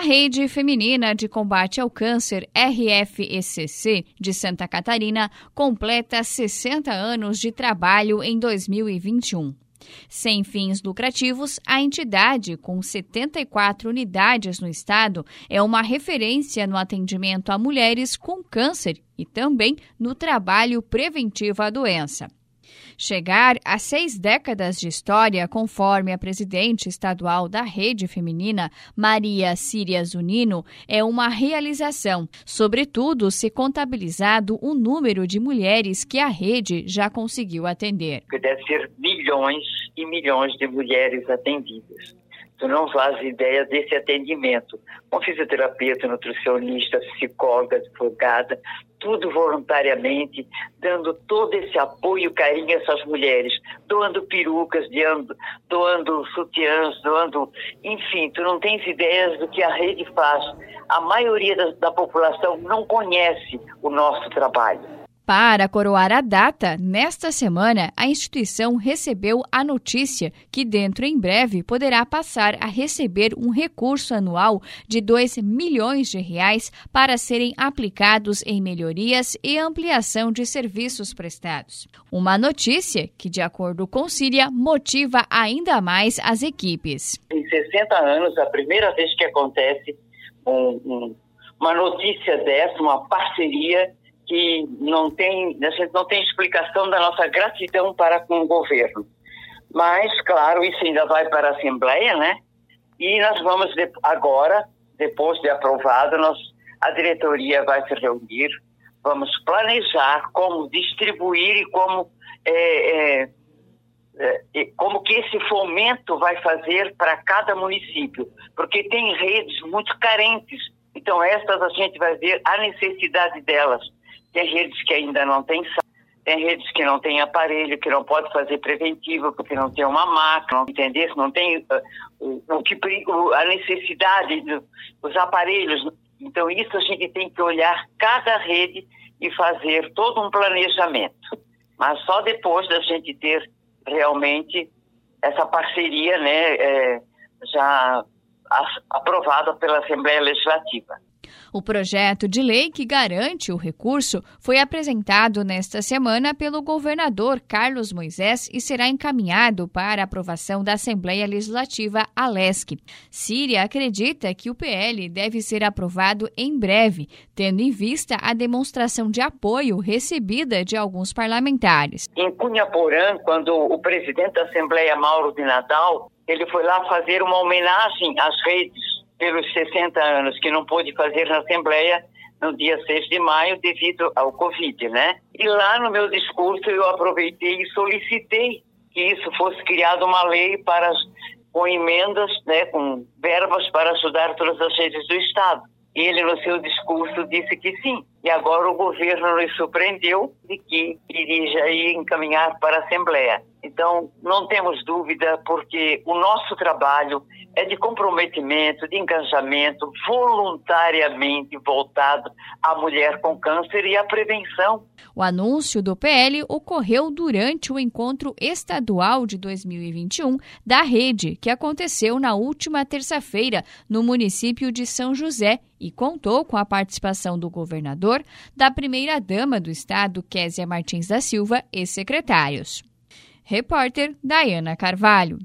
A Rede Feminina de Combate ao Câncer, RFECC, de Santa Catarina, completa 60 anos de trabalho em 2021. Sem fins lucrativos, a entidade, com 74 unidades no estado, é uma referência no atendimento a mulheres com câncer e também no trabalho preventivo à doença. Chegar a seis décadas de história, conforme a presidente estadual da Rede Feminina, Maria Síria Zunino, é uma realização, sobretudo se contabilizado o número de mulheres que a rede já conseguiu atender. Deve ser milhões e milhões de mulheres atendidas. Tu não faz ideia desse atendimento. Com fisioterapeuta, nutricionista, psicóloga, advogada, tudo voluntariamente, dando todo esse apoio carinho a essas mulheres, doando perucas, doando, doando sutiãs, doando. Enfim, tu não tens ideias do que a rede faz. A maioria da, da população não conhece o nosso trabalho. Para coroar a data, nesta semana, a instituição recebeu a notícia que, dentro em breve, poderá passar a receber um recurso anual de 2 milhões de reais para serem aplicados em melhorias e ampliação de serviços prestados. Uma notícia que, de acordo com Síria, motiva ainda mais as equipes. Em 60 anos, a primeira vez que acontece um, um, uma notícia dessa, uma parceria que não tem, a gente não tem explicação da nossa gratidão para com o governo. Mas, claro, isso ainda vai para a Assembleia, né? E nós vamos agora, depois de aprovado, nós, a diretoria vai se reunir, vamos planejar como distribuir e como é, é, é, como que esse fomento vai fazer para cada município, porque tem redes muito carentes. Então, essas a gente vai ver a necessidade delas. Tem redes que ainda não têm tem redes que não têm aparelho, que não pode fazer preventivo, porque não tem uma máquina, entender? Não tem uh, o, o, que a necessidade dos aparelhos. Então isso a gente tem que olhar cada rede e fazer todo um planejamento. Mas só depois da gente ter realmente essa parceria, né, é, já aprovada pela Assembleia Legislativa. O projeto de lei que garante o recurso foi apresentado nesta semana pelo governador Carlos Moisés e será encaminhado para aprovação da Assembleia Legislativa Alesc. Síria acredita que o PL deve ser aprovado em breve, tendo em vista a demonstração de apoio recebida de alguns parlamentares. Em Cunhaporã, quando o presidente da Assembleia, Mauro de Natal, ele foi lá fazer uma homenagem às redes pelos 60 anos que não pôde fazer na Assembleia no dia 6 de maio devido ao Covid, né? E lá no meu discurso eu aproveitei e solicitei que isso fosse criada uma lei para com emendas, né, com verbas para ajudar todas as redes do Estado. Ele, no seu discurso, disse que sim. E agora o governo nos surpreendeu de que iria encaminhar para a Assembleia. Então, não temos dúvida, porque o nosso trabalho é de comprometimento, de engajamento, voluntariamente voltado à mulher com câncer e à prevenção. O anúncio do PL ocorreu durante o encontro estadual de 2021 da rede, que aconteceu na última terça-feira no município de São José e contou com a participação do governador, da primeira-dama do estado, Késia Martins da Silva, e secretários. Repórter Dayana Carvalho.